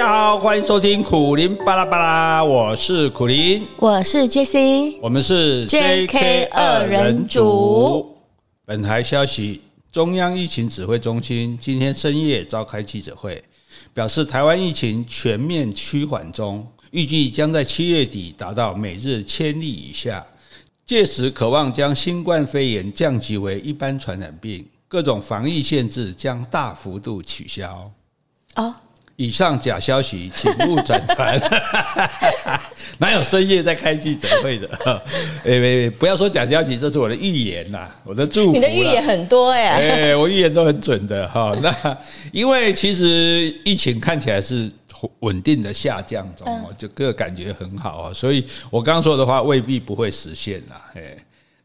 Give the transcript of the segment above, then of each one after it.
家好，欢迎收听苦林巴拉巴拉，我是苦林，我是 JC，我们是 JK 二人组。本台消息：中央疫情指挥中心今天深夜召开记者会，表示台湾疫情全面趋缓中，预计将在七月底达到每日千例以下，届时渴望将新冠肺炎降级为一般传染病，各种防疫限制将大幅度取消。哦。以上假消息，请勿转传。哪有深夜在开记者会的？哎，不要说假消息，这是我的预言呐，我的祝福。你的预言很多哎，哎，我预言都很准的哈。那因为其实疫情看起来是稳定的下降中，就个感觉很好啊，所以我刚刚说的话未必不会实现啦。哎。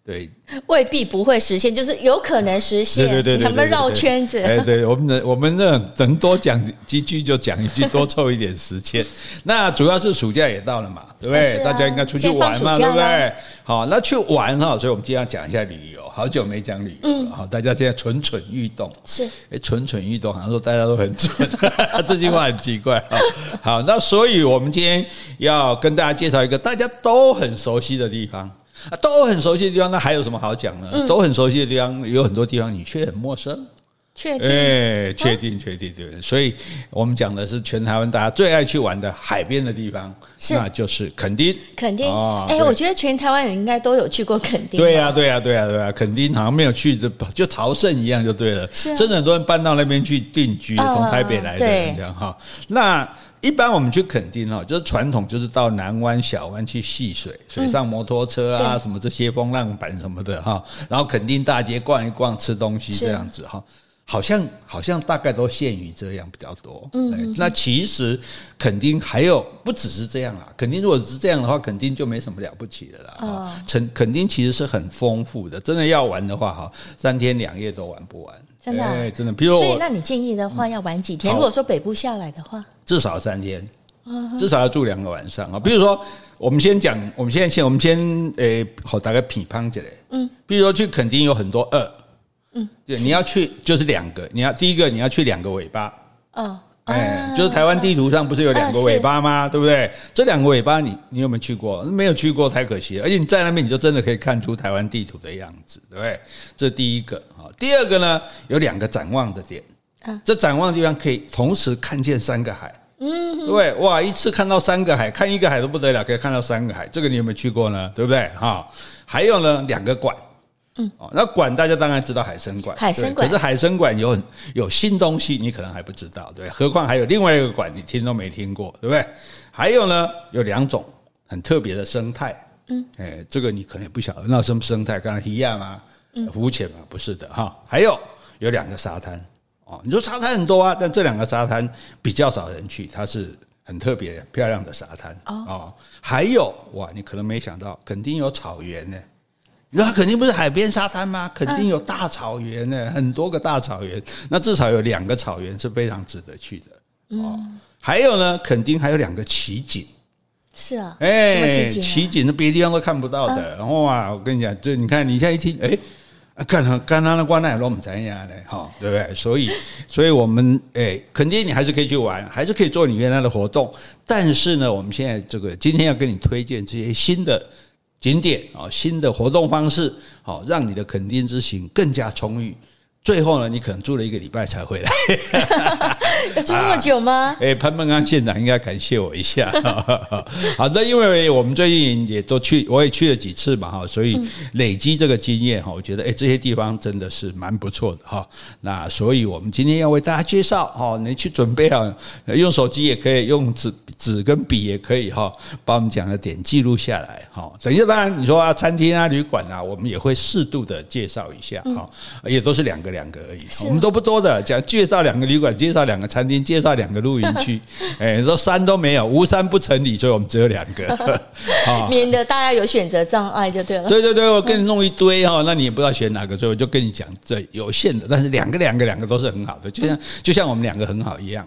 对，未必不会实现，就是有可能实现。对对对，他们绕圈子。哎，对我们能，我们能能多讲几句就讲一句，多凑一点时间。那主要是暑假也到了嘛，对不对？大家应该出去玩嘛，对不对？好，那去玩哈，所以我们今天要讲一下旅游。好久没讲旅游了，好，大家现在蠢蠢欲动。是，哎，蠢蠢欲动，好像说大家都很蠢，这句话很奇怪。好，那所以我们今天要跟大家介绍一个大家都很熟悉的地方。啊，都很熟悉的地方，那还有什么好讲呢？嗯、都很熟悉的地方，有很多地方你却很陌生。确定？哎，确定，确定，对。所以我们讲的是全台湾大家最爱去玩的海边的地方，那就是垦丁。垦丁。哎，我觉得全台湾人应该都有去过垦丁。对呀，对呀，对呀，对呀。垦丁好像没有去，就就朝圣一样就对了。真的很多人搬到那边去定居，从台北来的人这样哈。那。一般我们去垦丁哈，就是传统就是到南湾、小湾去戏水，水上摩托车啊，什么这些风浪板什么的哈，然后垦丁大街逛一逛，吃东西这样子哈，好像好像大概都限于这样比较多。嗯，那其实肯定还有不只是这样啦，肯定如果是这样的话，肯定就没什么了不起的啦。啊，垦垦丁其实是很丰富的，真的要玩的话哈，三天两夜都玩不完。真的、啊欸，真的。比如，所以那你建议的话，要玩几天？嗯、如果说北部下来的话，至少三天，至少要住两个晚上啊。比如说，我们先讲，我们现在先，我们先，诶，好，大概批判起来。嗯，比如说去垦丁有很多二，嗯，对，你要去就是两个，你要第一个你要去两个尾巴，哦。哎，就是台湾地图上不是有两个尾巴吗？对不对？这两个尾巴你你有没有去过？没有去过太可惜了。而且你在那边你就真的可以看出台湾地图的样子，对不对？这第一个啊。第二个呢，有两个展望的点。这展望的地方可以同时看见三个海。嗯，对？哇，一次看到三个海，看一个海都不得了，可以看到三个海。这个你有没有去过呢？对不对？哈，还有呢，两个馆。嗯，哦，那馆大家当然知道海参馆，海参馆，可是海参馆有很有新东西，你可能还不知道，对，何况还有另外一个馆，你听都没听过，对不对？还有呢，有两种很特别的生态，嗯，哎，这个你可能也不晓得，那什么生态？刚才一样吗？嗯，浮潜嘛？不是的哈。还有有两个沙滩，哦，你说沙滩很多啊，但这两个沙滩比较少人去，它是很特别漂亮的沙滩哦。还有哇，你可能没想到，肯定有草原呢。那肯定不是海边沙滩吗？肯定有大草原呢，很多个大草原。那至少有两个草原是非常值得去的。哦，还有呢，肯定还有两个奇景。是啊，哎，奇景，那别的地方都看不到的。然后啊，我跟你讲，这你看，你现在一听，哎，刚刚刚刚的关那都不怎样嘞哈，对不对？所以，所以我们哎，肯定你还是可以去玩，还是可以做你原来的活动。但是呢，我们现在这个今天要跟你推荐这些新的。景点啊，新的活动方式，好，让你的肯定之行更加充裕。最后呢，你可能住了一个礼拜才回来，要住那么久吗？哎，潘孟安县长应该感谢我一下。好的，因为我们最近也都去，我也去了几次嘛，哈，所以累积这个经验哈，我觉得哎，这些地方真的是蛮不错的哈。那所以我们今天要为大家介绍哈，你去准备好，用手机也可以，用纸纸跟笔也可以哈，把我们讲的点记录下来哈。等一下，当然你说啊，餐厅啊、旅馆啊，我们也会适度的介绍一下哈，也都是两个。两个而已，我们都不多的，讲介绍两个旅馆，介绍两个餐厅，介绍两个露营区，哎，说山都没有，无山不成礼，所以我们只有两个，免得大家有选择障碍就对了。对对对，我给你弄一堆哈，那你也不知道选哪个，所以我就跟你讲，这有限的，但是两个两个两个都是很好的，就像就像我们两个很好一样。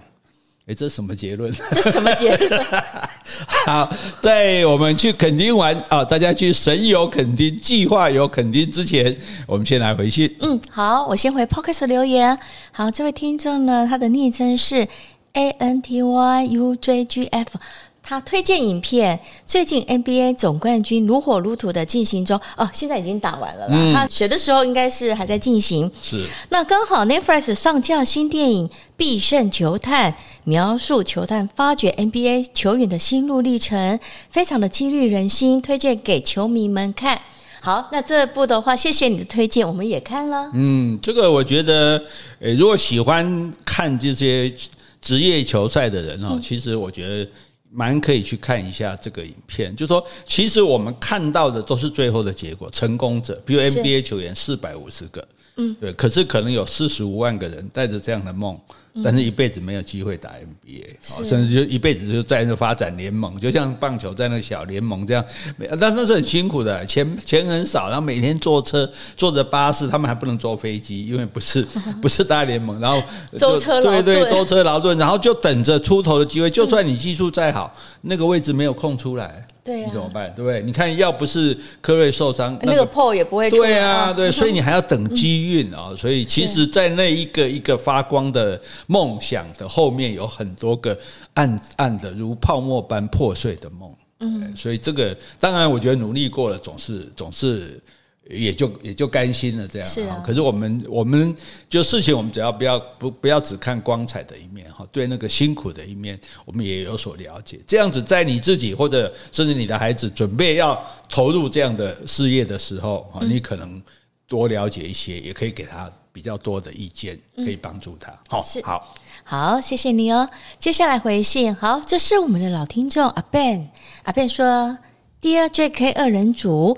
哎，这是什么结论？这是什么结论？好，在我们去垦丁玩啊，大家去神游垦丁、计划游垦丁之前，我们先来回信。嗯，好，我先回 p o c k e t 留言。好，这位听众呢，他的昵称是 A N T Y U J G F。他推荐影片，最近 NBA 总冠军如火如荼的进行中哦，现在已经打完了啦。嗯、他写的时候应该是还在进行。是。那刚好 Netflix 上架新电影《必胜球探》，描述球探发掘 NBA 球员的心路历程，非常的激励人心，推荐给球迷们看。好，那这部的话，谢谢你的推荐，我们也看了。嗯，这个我觉得，呃，如果喜欢看这些职业球赛的人哦，嗯、其实我觉得。蛮可以去看一下这个影片，就是说，其实我们看到的都是最后的结果，成功者，比如 NBA 球员四百五十个，嗯，对，可是可能有四十五万个人带着这样的梦。但是一辈子没有机会打 NBA，甚至就一辈子就在那发展联盟，就像棒球在那个小联盟这样，但那是很辛苦的，钱钱很少，然后每天坐车坐着巴士，他们还不能坐飞机，因为不是 不是大联盟，然后舟车劳顿，对对，舟车劳顿，然后就等着出头的机会，就算你技术再好，那个位置没有空出来。对、啊，你怎么办？对不对？你看，要不是科瑞受伤，那个 Paul 也不会出。对啊，对，所以你还要等机运啊。所以，其实，在那一个一个发光的梦想的后面，有很多个暗暗的如泡沫般破碎的梦。嗯，所以这个当然，我觉得努力过了，总是总是。也就也就甘心了这样，是啊。可是我们我们就事情，我们只要不要不不要只看光彩的一面哈，对那个辛苦的一面，我们也有所了解。这样子，在你自己或者甚至你的孩子准备要投入这样的事业的时候啊，你可能多了解一些，也可以给他比较多的意见，可以帮助他。好，好，好，谢谢你哦。接下来回信，好，这是我们的老听众阿 Ben，阿 Ben 说，Dear JK 二人组。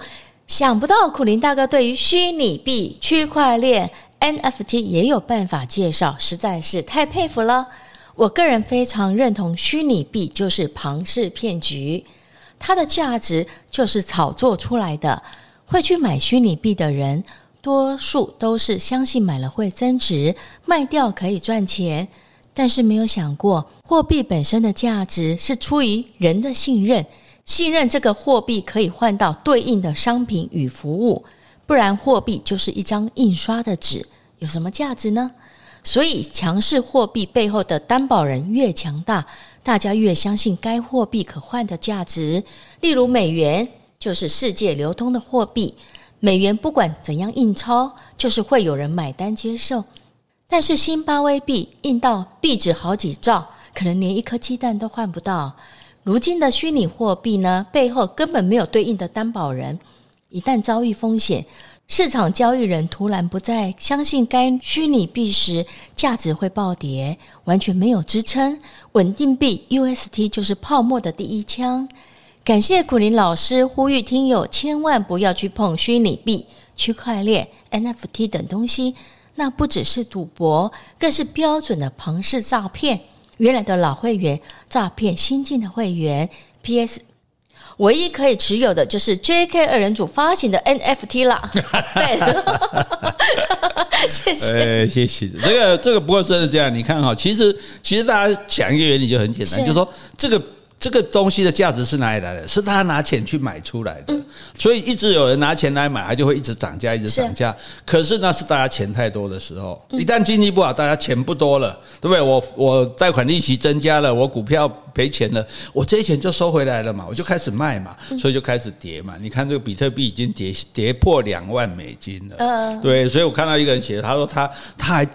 想不到苦林大哥对于虚拟币、区块链、NFT 也有办法介绍，实在是太佩服了。我个人非常认同虚拟币就是庞氏骗局，它的价值就是炒作出来的。会去买虚拟币的人，多数都是相信买了会增值，卖掉可以赚钱，但是没有想过货币本身的价值是出于人的信任。信任这个货币可以换到对应的商品与服务，不然货币就是一张印刷的纸，有什么价值呢？所以强势货币背后的担保人越强大，大家越相信该货币可换的价值。例如美元就是世界流通的货币，美元不管怎样印钞，就是会有人买单接受。但是新巴威币印到币值好几兆，可能连一颗鸡蛋都换不到。如今的虚拟货币呢，背后根本没有对应的担保人，一旦遭遇风险，市场交易人突然不再相信该虚拟币时，价值会暴跌，完全没有支撑。稳定币 UST 就是泡沫的第一枪。感谢苦苓老师呼吁听友千万不要去碰虚拟币、区块链、NFT 等东西，那不只是赌博，更是标准的庞氏诈骗。原来的老会员诈骗新进的会员。P.S. 唯一可以持有的就是 J.K. 二人组发行的 N.F.T. 啦。对，谢谢。哎，谢谢。这个这个不过真的这样，你看哈，其实其实大家讲一个原理就很简单，就是说这个。这个东西的价值是哪里来的？是他拿钱去买出来的，嗯、所以一直有人拿钱来买，它就会一直涨价，一直涨价。是可是那是大家钱太多的时候，一旦经济不好，大家钱不多了，对不对？我我贷款利息增加了，我股票赔钱了，我这些钱就收回来了嘛，我就开始卖嘛，所以就开始跌嘛。你看这个比特币已经跌跌破两万美金了，嗯，对，所以我看到一个人写，他说他他还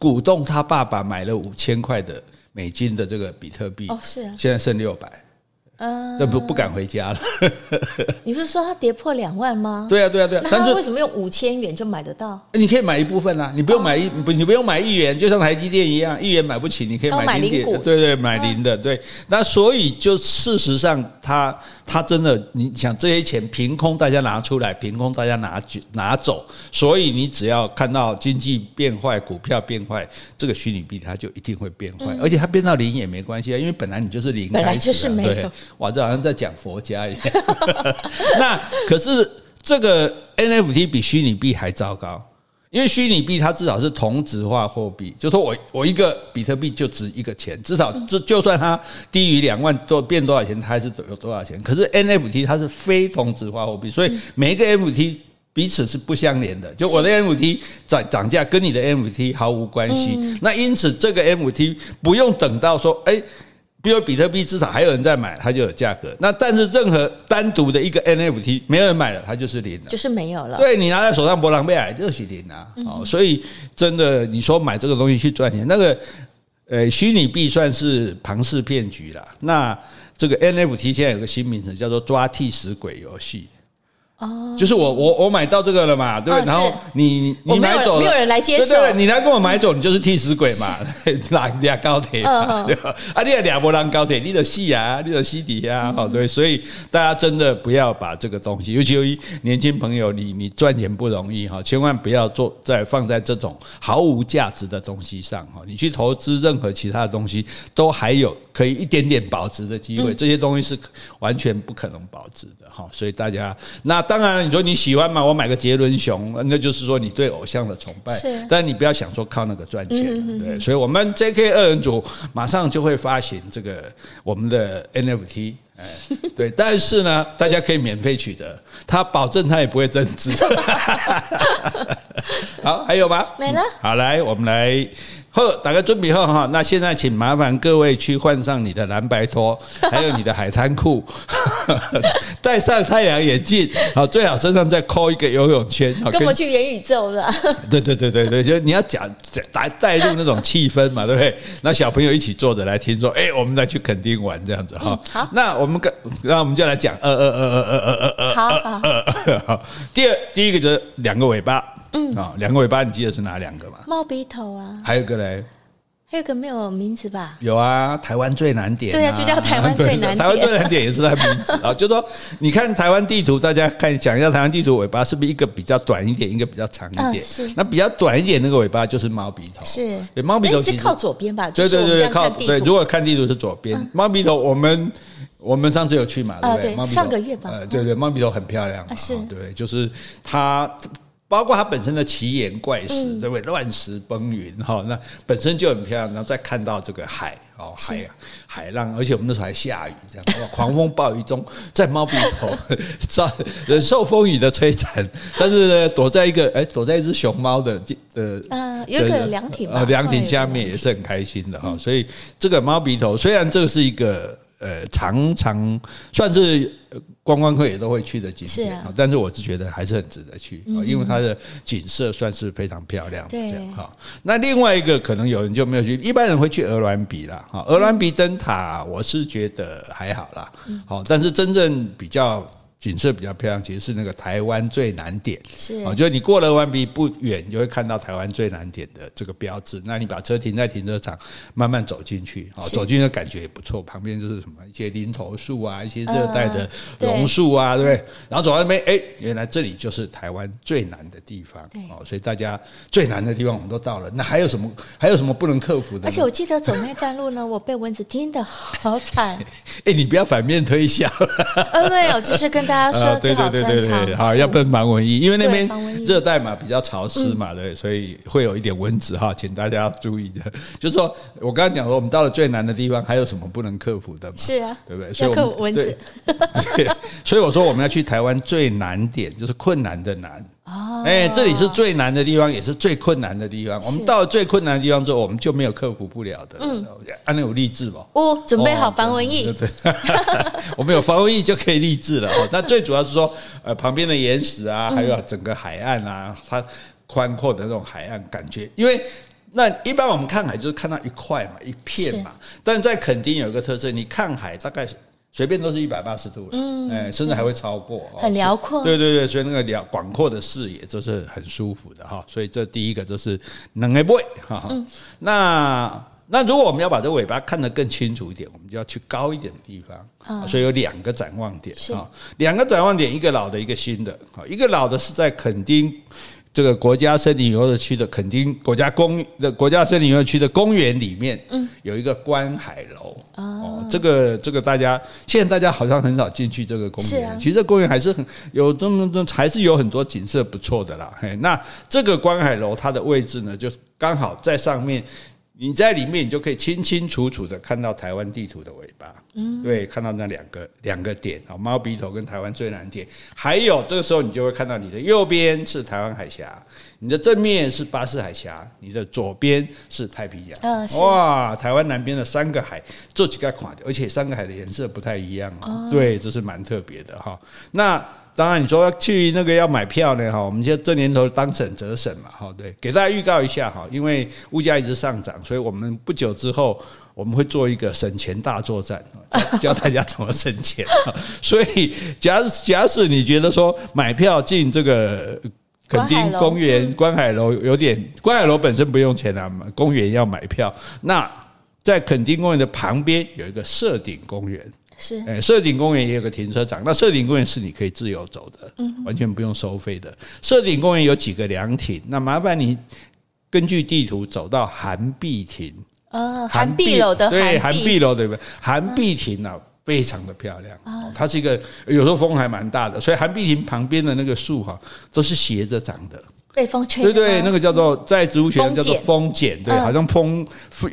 鼓动他爸爸买了五千块的。美金的这个比特币，哦，是啊，现在剩六百。嗯，这不不敢回家了。你不是说它跌破两万吗？对啊，对啊，对啊。那他为什么用五千元就买得到？你可以买一部分啊，你不用买一不，你不用买一元，就像台积电一样，一元买不起，你可以买零股。对对，买零的，对。那所以就事实上，它它真的，你想这些钱凭空大家拿出来，凭空大家拿拿走，所以你只要看到经济变坏，股票变坏，这个虚拟币它就一定会变坏，而且它变到零也没关系啊，因为本来你就是零，本来就是没有。哇，这好像在讲佛家一样。那可是这个 NFT 比虚拟币还糟糕，因为虚拟币它至少是同质化货币，就是说我我一个比特币就值一个钱，至少这就算它低于两万多变多少钱，它还是有多少钱。可是 NFT 它是非同质化货币，所以每一个 NFT 彼此是不相连的。就我的 NFT 涨涨价跟你的 NFT 毫无关系。嗯、那因此这个 NFT 不用等到说，哎、欸。比如比特币至少还有人在买，它就有价格。那但是任何单独的一个 NFT 没有人买了，它就是零了，就是没有了。对，你拿在手上，波浪贝尔就是零啊。哦，所以真的你说买这个东西去赚钱，那个呃虚拟币算是庞氏骗局了。那这个 NFT 现在有个新名词叫做抓替死鬼游戏。哦，就是我我我买到这个了嘛，对不对？然后你你买走了，没有人来接受，对对，你来跟我买走，你就是替死鬼嘛，拉 俩高铁，对吧？啊，你也俩波浪高铁，你的戏啊，你的戏底啊，好对，所以大家真的不要把这个东西，尤其由于年轻朋友，你你赚钱不容易哈，千万不要做在放在这种毫无价值的东西上哈。你去投资任何其他的东西，都还有可以一点点保值的机会，这些东西是完全不可能保值的哈。所以大家那。当然，你说你喜欢嘛？我买个杰伦熊，那就是说你对偶像的崇拜。是，但你不要想说靠那个赚钱，对。所以，我们 JK 二人组马上就会发行这个我们的 NFT，哎，对。但是呢，大家可以免费取得，他保证他也不会增值。好，还有吗？没了。好，来，我们来。好，打个准备后哈，那现在请麻烦各位去换上你的蓝白拖，还有你的海滩裤，戴上太阳眼镜，好，最好身上再扣一个游泳圈，跟我去元宇宙了。对对对对对，就你要讲带带入那种气氛嘛，对不对？那小朋友一起坐着来听说，哎、我们再去垦丁玩这样子哈、好，那我们跟那我们就来讲，呃呃呃呃呃呃呃呃，好好好。第二第一个就是两个尾巴，嗯啊，两个尾巴你记得是哪两个吗？猫鼻头啊，还有个呢。嘞，还有个没有名字吧？有啊，台湾最难点。对啊，就叫台湾最难点。台湾最难点也是它名字啊，就说你看台湾地图，大家看讲一下台湾地图尾巴是不是一个比较短一点，一个比较长一点？是。那比较短一点那个尾巴就是猫鼻头。是。对，猫鼻头是靠左边吧？对对对，靠对。如果看地图是左边，猫鼻头我们我们上次有去嘛？对不对？上个月吧。对对，猫鼻头很漂亮。是。对，就是它。包括它本身的奇岩怪石，对不对？乱石崩云哈，那本身就很漂亮。然后再看到这个海哦，海海浪，而且我们那时候还下雨，这样狂风暴雨中，在猫鼻头 忍受风雨的摧残，但是呢，躲在一个哎，躲在一只熊猫的呃呃，有个凉亭啊，凉亭下面也是很开心的哈。所以这个猫鼻头虽然这个是一个呃，常常算是。观光客也都会去的景点，啊、但是我是觉得还是很值得去，嗯、因为它的景色算是非常漂亮。这样哈，那另外一个可能有人就没有去，一般人会去鹅銮鼻啦。哈，鹅銮鼻灯塔，我是觉得还好啦。好，但是真正比较。景色比较漂亮，其实是那个台湾最南点，是啊，就是你过了鹅銮鼻不远，你就会看到台湾最南点的这个标志。那你把车停在停车场，慢慢走进去，啊，走进去的感觉也不错。旁边就是什么一些林头树啊，一些热带的榕树啊，对不对？然后走到那边，哎，原来这里就是台湾最南的地方，哦，所以大家最难的地方我们都到了。那还有什么？还有什么不能克服的？而且我记得走那段路呢，我被蚊子叮的好惨。哎，你不要反面推销。呃，没有，就是跟。大家说啊，对对对对对，好，要不然防蚊液，因为那边热带嘛，比较潮湿嘛，对，所以会有一点蚊子哈，请大家要注意的。就是说我刚刚讲说，我们到了最难的地方，还有什么不能克服的吗？是啊，对不对？所以克服蚊子。所以我说我们要去台湾最难点，就是困难的难。哦，哎，这里是最难的地方，也是最困难的地方。我们到了最困难的地方之后，我们就没有克服不了的。嗯，安那有励志吧？哦，准备好防蚊液。我们有防蚊液就可以励志了。那最主要是说，呃，旁边的岩石啊，还有整个海岸啊，它宽阔的那种海岸感觉。因为那一般我们看海就是看到一块嘛，一片嘛。但在垦丁有一个特色，你看海大概。随便都是一百八十度，嗯，哎，甚至还会超过，很辽阔，对对对，所以那个辽广阔的视野，这是很舒服的哈。所以这第一个就是能哎不会哈。那那如果我们要把这个尾巴看得更清楚一点，我们就要去高一点的地方，所以有两个展望点啊，两个展望点，一个老的，一个新的，一个老的是在垦丁。这个国家森林游乐区的垦丁国家公的国家森林游乐区的公园里面，嗯，有一个观海楼。哦，这个这个大家现在大家好像很少进去这个公园，其实这公园还是很有这么这还是有很多景色不错的啦。嘿，那这个观海楼它的位置呢，就刚好在上面你在里面，你就可以清清楚楚的看到台湾地图的尾巴，嗯，对，看到那两个两个点啊，猫鼻头跟台湾最南点，还有这个时候你就会看到你的右边是台湾海峡，你的正面是巴士海峡，你的左边是太平洋，嗯，哇，台湾南边的三个海做几个款，而且三个海的颜色不太一样啊，对，这是蛮特别的哈，那。当然，你说要去那个要买票呢，哈，我们现在这年头当省则省嘛，哈，对，给大家预告一下哈，因为物价一直上涨，所以我们不久之后我们会做一个省钱大作战，教大家怎么省钱。所以，假假使你觉得说买票进这个垦丁公园观海楼有点，观海楼本身不用钱啊，公园要买票，那在垦丁公园的旁边有一个社顶公园。是，哎，社顶公园也有个停车场。那社顶公园是你可以自由走的，嗯，完全不用收费的。社顶公园有几个凉亭，那麻烦你根据地图走到韩碧亭。哦，韩碧楼的对，韩碧楼对不对？韩碧亭啊，非常的漂亮。它是一个有时候风还蛮大的，所以韩碧亭旁边的那个树哈，都是斜着长的。被风吹，对对，那个叫做在植物学叫做风剪，对，好像风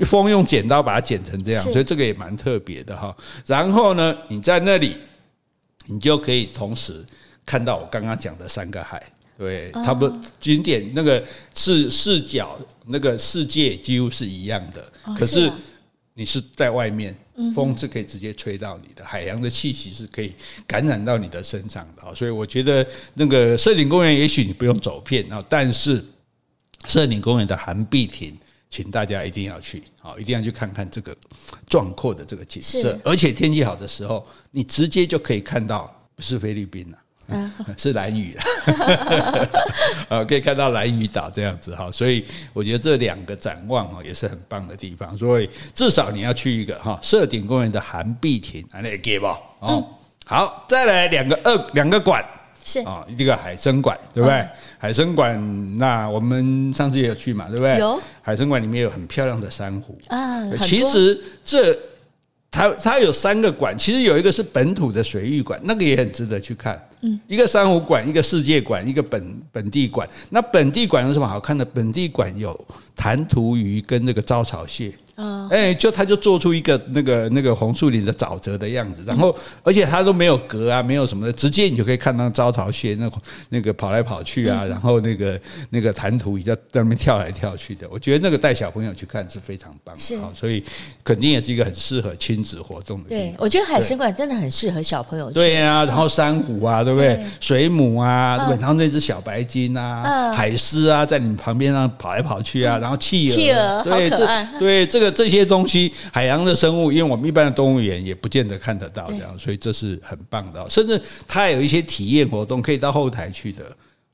风用剪刀把它剪成这样，所以这个也蛮特别的哈。然后呢，你在那里，你就可以同时看到我刚刚讲的三个海，对，差不多景点那个视视角那个世界几乎是一样的，可是你是在外面。风是可以直接吹到你的，海洋的气息是可以感染到你的身上的，所以我觉得那个社顶公园也许你不用走遍啊，但是社顶公园的寒碧亭，请大家一定要去，好，一定要去看看这个壮阔的这个景色，而且天气好的时候，你直接就可以看到，不是菲律宾了。是蓝屿啊，啊，可以看到蓝屿岛这样子哈，所以我觉得这两个展望哦也是很棒的地方，所以至少你要去一个哈，社顶公园的寒碧亭，来给吧哦。好，再来两个二两个馆。是。啊，一个海生馆对不对？海生馆那我们上次也有去嘛，对不对？有。海生馆里面有很漂亮的珊瑚。啊，其实这。它它有三个馆，其实有一个是本土的水域馆，那个也很值得去看。嗯，一个珊瑚馆，一个世界馆，一个本本地馆。那本地馆有什么好看的？本地馆有弹涂鱼跟那个招潮蟹。啊，哎，就他就做出一个那个那个红树林的沼泽的样子，然后而且他都没有隔啊，没有什么的，直接你就可以看到招潮蟹那那个跑来跑去啊，然后那个那个弹涂鱼在在那边跳来跳去的，我觉得那个带小朋友去看是非常棒的，是，所以肯定也是一个很适合亲子活动的。对，我觉得海参馆真的很适合小朋友去。对呀，然后珊瑚啊，对不对？水母啊，对不对？然后那只小白鲸啊，海狮啊，在你旁边上跑来跑去啊，然后企鹅，企鹅，对，这对这个。这些东西，海洋的生物，因为我们一般的动物园也不见得看得到，这样，所以这是很棒的。甚至它还有一些体验活动，可以到后台去的。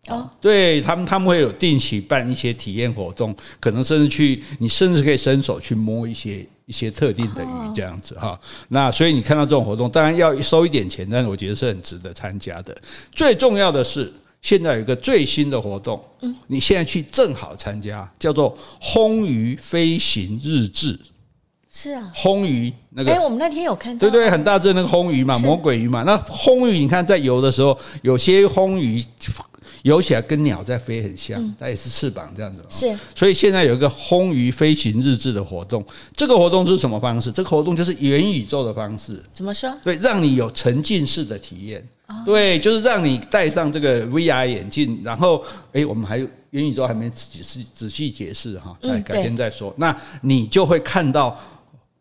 哦，对他们，他们会有定期办一些体验活动，可能甚至去，你甚至可以伸手去摸一些一些特定的鱼，这样子哈。那所以你看到这种活动，当然要收一点钱，但是我觉得是很值得参加的。最重要的是。现在有一个最新的活动，嗯，你现在去正好参加，叫做“轰鱼飞行日志”。是啊，轰鱼那个，哎，我们那天有看到，对对，很大只那个轰鱼嘛，魔鬼鱼嘛。那轰鱼，你看在游的时候，有些轰鱼游起来跟鸟在飞很像，它也是翅膀这样子。是，所以现在有一个“魟鱼飞行日志”的活动。这个活动是什么方式？这个活动就是元宇宙的方式。怎么说？对，让你有沉浸式的体验。对，就是让你戴上这个 VR 眼镜，然后，诶，我们还有元宇宙还没仔细仔细解释哈，哎，改天再说。那你就会看到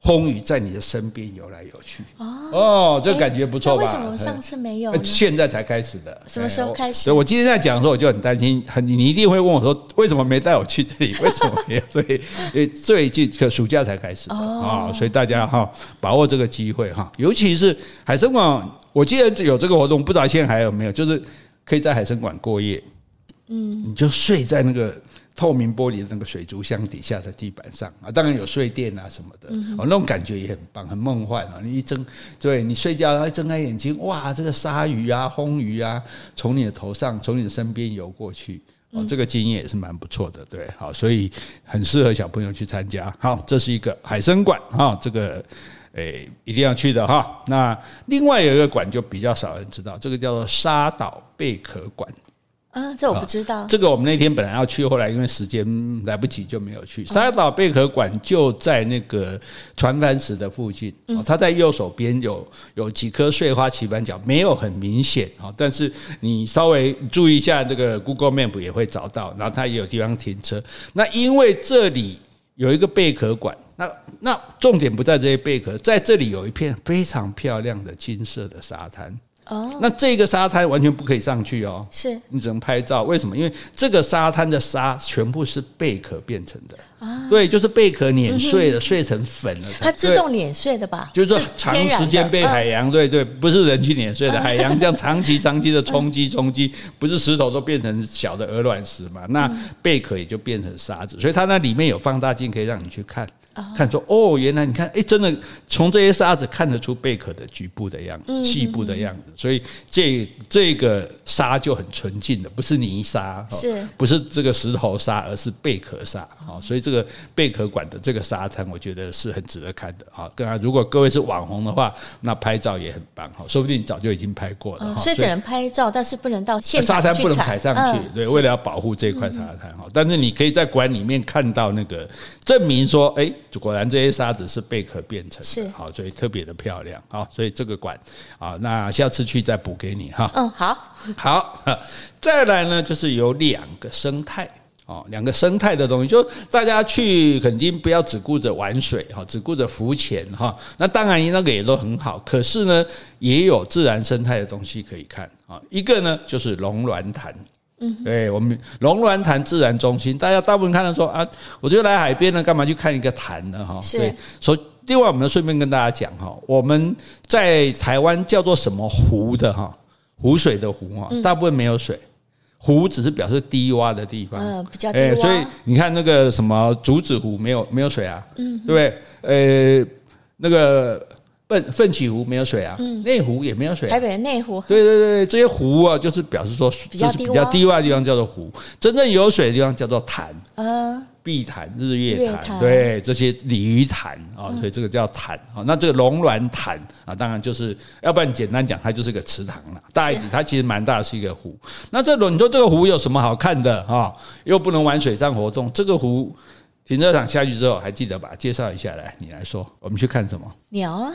魟鱼在你的身边游来游去。哦，这感觉不错吧？为什么上次没有？现在才开始的。什么时候开始？所以我今天在讲的时候，我就很担心，很你一定会问我说，为什么没带我去这里？为什么没有？所以，诶，最近可暑假才开始啊，所以大家哈把握这个机会哈，尤其是海参馆。我记得有这个活动，不知道现在还有没有？就是可以在海参馆过夜，嗯，你就睡在那个透明玻璃的那个水族箱底下的地板上啊，当然有睡垫啊什么的，哦，那种感觉也很棒，很梦幻啊！你一睁，对你睡觉，然后一睁开眼睛，哇，这个鲨鱼啊、红鱼啊，从你的头上、从你的身边游过去，哦，这个经验也是蛮不错的，对，好，所以很适合小朋友去参加。好，这是一个海参馆哈，这个。诶，一定要去的哈。那另外有一个馆就比较少人知道，这个叫做沙岛贝壳馆。啊，这我不知道。这个我们那天本来要去，后来因为时间来不及就没有去。沙岛贝壳馆就在那个船帆石的附近，它在右手边有有几颗碎花棋盘角，没有很明显啊，但是你稍微注意一下这个 Google Map 也会找到，然后它也有地方停车。那因为这里有一个贝壳馆，那那重点不在这些贝壳，在这里有一片非常漂亮的金色的沙滩。哦，那这个沙滩完全不可以上去哦，是你只能拍照。为什么？因为这个沙滩的沙全部是贝壳变成的啊，对，就是贝壳碾碎了，碎成粉了，它自动碾碎的吧？就是说长时间被海洋，对对，不是人去碾碎的，海洋这样长期长期的冲击冲击，不是石头都变成小的鹅卵石嘛？那贝壳也就变成沙子，所以它那里面有放大镜可以让你去看。看说哦，原来你看，哎，真的从这些沙子看得出贝壳的局部的样子、细部的样子，所以这这个沙就很纯净的，不是泥沙，是不是这个石头沙，而是贝壳沙啊？所以这个贝壳馆的这个沙滩，我觉得是很值得看的啊。当然，如果各位是网红的话，那拍照也很棒哈，说不定早就已经拍过了。所以只能拍照，但是不能到现场沙滩不能踩上去，对，为了要保护这块沙滩哈。但是你可以在馆里面看到那个证明说，哎。果然这些沙子是贝壳变成的，是好，所以特别的漂亮，好，所以这个馆啊，那下次去再补给你哈。嗯，好，好，再来呢，就是有两个生态哦，两个生态的东西，就大家去肯定不要只顾着玩水哈，只顾着浮潜哈，那当然那个也都很好，可是呢，也有自然生态的东西可以看啊，一个呢就是龙銮潭。嗯，对我们龙銮潭自然中心，大家大部分看到说啊，我就来海边了，干嘛去看一个潭呢？哈，对。所以另外，我们顺便跟大家讲哈，我们在台湾叫做什么湖的哈，湖水的湖哈，大部分没有水，湖只是表示低洼的地方，嗯，比较低洼。所以你看那个什么竹子湖没有没有水啊，嗯，对不对？呃，那个。奋奋起湖没有水啊，内湖也没有水。台北的内湖。对对对，这些湖啊，就是表示说，就是比较低洼的地方叫做湖，真正有水的地方叫做潭。嗯，碧潭、日月潭，对，这些鲤鱼潭啊，所以这个叫潭啊。那这个龙銮潭啊，当然就是，要不然简单讲，它就是个池塘了。大一点，它其实蛮大的，是一个湖。那这你说这个湖有什么好看的啊？又不能玩水上活动，这个湖停车场下去之后，还记得把它介绍一下来，你来说，我们去看什么？鸟啊。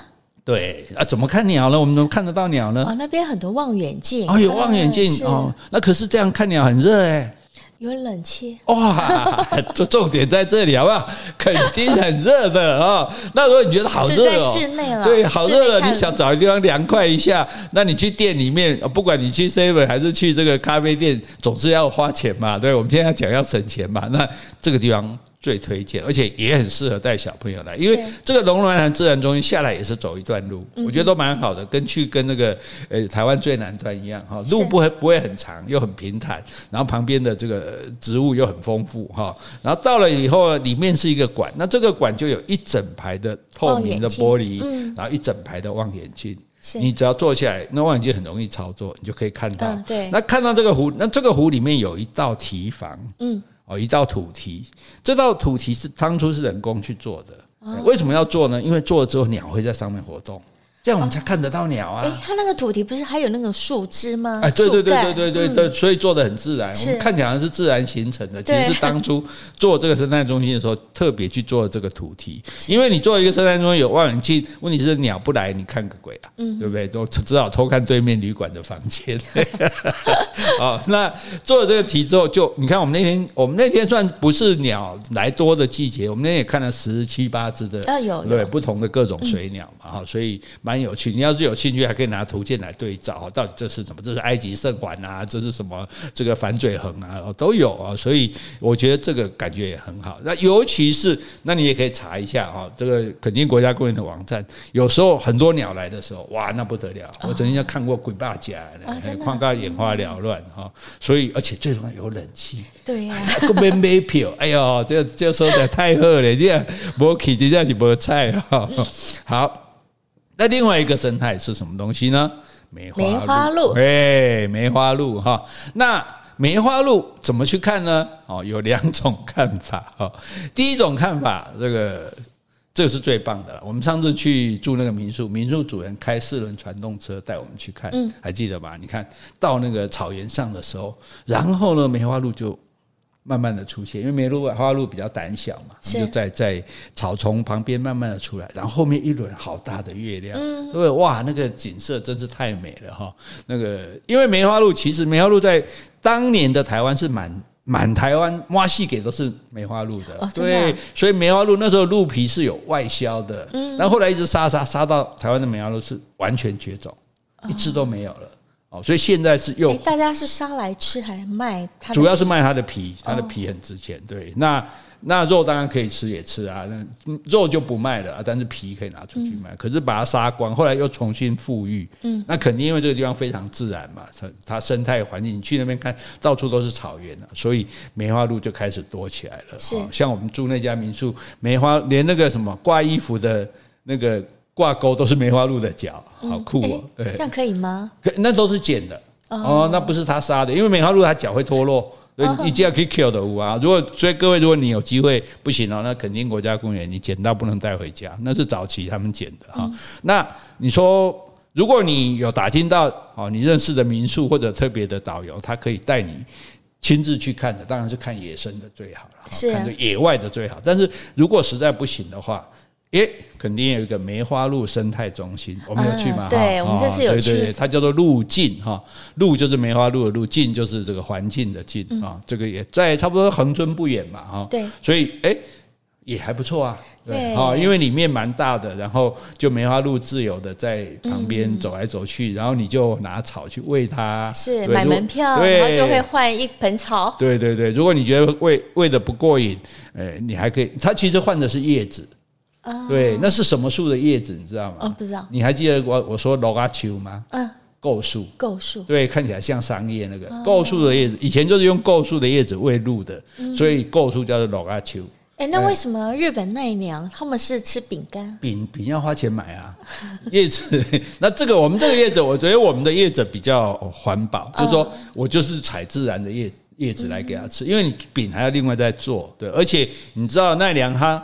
对啊，怎么看鸟呢？我们怎么看得到鸟呢？哦，那边很多望远镜。哦，有望远镜哦。那可是这样看鸟很热哎。有冷气。哇，这 重点在这里好不好？肯定很热的啊。那如果你觉得好热哦，室内了，对，好热了，你想找一个地方凉快一下，那你去店里面，不管你去 Seven 还是去这个咖啡店，总是要花钱嘛。对，我们现在讲要省钱嘛。那这个地方。最推荐，而且也很适合带小朋友来，因为这个龙銮潭自然中心下来也是走一段路，我觉得都蛮好的，跟去跟那个呃台湾最南端一样哈，路不会不会很长，又很平坦，然后旁边的这个植物又很丰富哈，然后到了以后里面是一个馆，那这个馆就有一整排的透明的玻璃，然后一整排的望远镜，你只要坐下来，那望远镜很容易操作，你就可以看到，对，那看到这个湖，那这个湖里面有一道堤防，嗯。哦，一道土题，这道土题是当初是人工去做的，为什么要做呢？因为做了之后鸟会在上面活动。这样我们才看得到鸟啊！哎，它那个土堤不是还有那个树枝吗？哎，对对对对对对对，所以做的很自然，我们看起来是自然形成的，其实是当初做这个生态中心的时候特别去做这个土堤。因为你做一个生态中心有望远镜，问题是鸟不来，你看个鬼啊，对不对？就只好偷看对面旅馆的房间。好，那做了这个题之后，就你看我们那天，我们那天算不是鸟来多的季节，我们那天也看了十七八只的，对不同的各种水鸟嘛，哈，所以。蛮有趣，你要是有兴趣，还可以拿图鉴来对照，到底这是什么？这是埃及圣环啊，这是什么？这个反嘴横啊，都有啊。所以我觉得这个感觉也很好。那尤其是，那你也可以查一下哈，这个肯定国家公园的网站，有时候很多鸟来的时候，哇，那不得了！我曾经要看过鬼爸家，看到眼花缭乱哈。所以，而且最重要有冷气。对呀，个免买票，哎呦，这这说的太好了，这样没去，这样是没菜哈。好。那另外一个生态是什么东西呢？梅花鹿，哎，梅花鹿哈。那梅花鹿怎么去看呢？哦，有两种看法哈。第一种看法，这个这个是最棒的了。我们上次去住那个民宿，民宿主人开四轮传动车带我们去看，嗯，还记得吧？你看到那个草原上的时候，然后呢，梅花鹿就慢慢的出现，因为梅花鹿比较胆小嘛，就在在草丛旁边慢慢的出来，然后后面一轮好大的月亮，嗯，对，哇，那个景色真是太美了哈。那个因为梅花鹿其实梅花鹿在当年的台湾是满。满台湾挖细给都是梅花鹿的，哦、对，所以梅花鹿那时候鹿皮是有外销的，嗯，但后来一直杀杀杀到台湾的梅花鹿是完全绝种，一只都没有了。哦，所以现在是用大家是杀来吃还是卖？主要是卖它的皮，它的皮很值钱。对，那那肉当然可以吃也吃啊，那肉就不卖了啊，但是皮可以拿出去卖。可是把它杀光，后来又重新复育，嗯，那肯定因为这个地方非常自然嘛，它它生态环境，你去那边看到处都是草原了，所以梅花鹿就开始多起来了。是，像我们住那家民宿，梅花连那个什么挂衣服的那个。挂钩都是梅花鹿的脚，好酷哦！对，这样可以吗？可那都是捡的哦，那不是他杀的，因为梅花鹿它脚会脱落，所以你这样可以 kill 的物啊。如果所以各位，如果你有机会不行哦，那肯定国家公园你捡到不能带回家，那是早期他们捡的哈。那你说，如果你有打听到哦，你认识的民宿或者特别的导游，他可以带你亲自去看的，当然是看野生的最好了，是看野外的最好。但是如果实在不行的话，诶，肯定有一个梅花鹿生态中心，我们有去吗？嗯、对，我们这次有去。对对，它叫做鹿境哈，鹿就是梅花鹿的鹿，境就是这个环境的境啊。嗯、这个也在差不多恒春不远嘛哈。对，所以诶也还不错啊。对，啊，因为里面蛮大的，然后就梅花鹿自由的在旁边走来走去，然后你就拿草去喂它。是买门票，然后就会换一盆草。对对对，如果你觉得喂喂的不过瘾，诶，你还可以，它其实换的是叶子。对，那是什么树的叶子，你知道吗？哦，不知道。你还记得我我说罗阿秋吗？嗯，构树。构树。对，看起来像桑叶那个构树的叶子，以前就是用构树的叶子喂鹿的，所以构树叫做罗阿秋。哎，那为什么日本奈良他们是吃饼干？饼饼要花钱买啊，叶子。那这个我们这个叶子，我觉得我们的叶子比较环保，就是说我就是采自然的叶叶子来给他吃，因为你饼还要另外再做。对，而且你知道奈良它。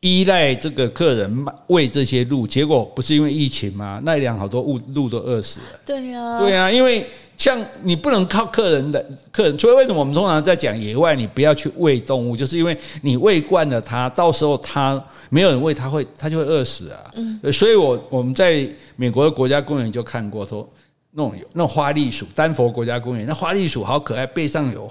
依赖这个客人喂这些鹿，结果不是因为疫情吗？奈良好多鹿鹿都饿死了。对呀，对呀，因为像你不能靠客人的客人，所以为什么我们通常在讲野外，你不要去喂动物，就是因为你喂惯了它，到时候它没有人喂，它会它就会饿死啊。嗯，所以我我们在美国的国家公园就看过，说那种有那种花栗鼠，丹佛国家公园那花栗鼠好可爱，背上有。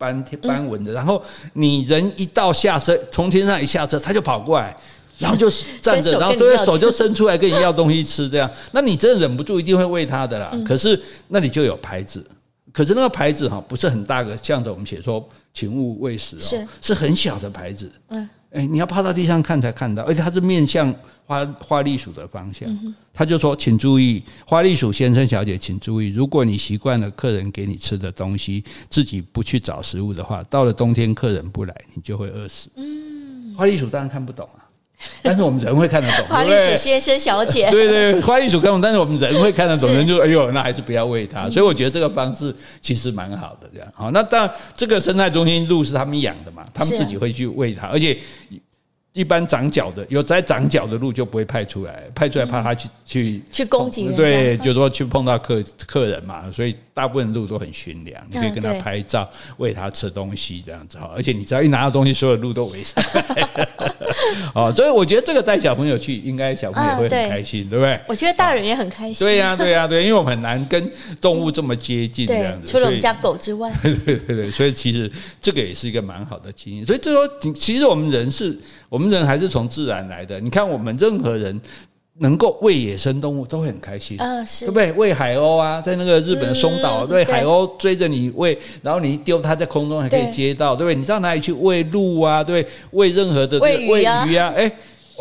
斑斑纹的，然后你人一到下车，从天上一下车，它就跑过来，然后就是站着，然后对手就伸出来跟你要东西吃，这样，那你真的忍不住一定会喂它的啦。可是那里就有牌子，可是那个牌子哈不是很大个，向着我们写说“请勿喂食”哦，是。是很小的牌子。嗯，哎，你要趴到地上看才看到，而且它是面向。花花栗鼠的方向，他就说：“请注意，花栗鼠先生、小姐，请注意，如果你习惯了客人给你吃的东西，自己不去找食物的话，到了冬天客人不来，你就会饿死。”嗯，花栗鼠当然看不懂啊，但是我们人会看得懂。花栗鼠先生、小姐，对对，花栗鼠看不懂，但是我们人会看得懂，人 就哎呦，那还是不要喂它。所以我觉得这个方式其实蛮好的，这样好。那当然，这个生态中心鹿是他们养的嘛，他们自己会去喂它，而且。一般长脚的有在长脚的鹿就不会派出来，派出来怕他去去去攻击，对，就是说去碰到客客人嘛，所以大部分鹿都很驯良，你可以跟他拍照，喂他吃东西这样子哈，而且你只要一拿到东西，所有鹿都围上来，哦，所以我觉得这个带小朋友去，应该小朋友会很开心，对不对？我觉得大人也很开心，对呀，对呀，对，因为我们很难跟动物这么接近这样子，除了我们家狗之外，对对对，所以其实这个也是一个蛮好的经验，所以这说其实我们人是。我们人还是从自然来的。你看，我们任何人能够喂野生动物都会很开心，啊，是，对不对？喂海鸥啊，在那个日本的松岛，对，海鸥追着你喂，然后你一丢它在空中还可以接到，对不对？你到哪里去喂鹿啊？对，喂任何的喂鱼啊，哎。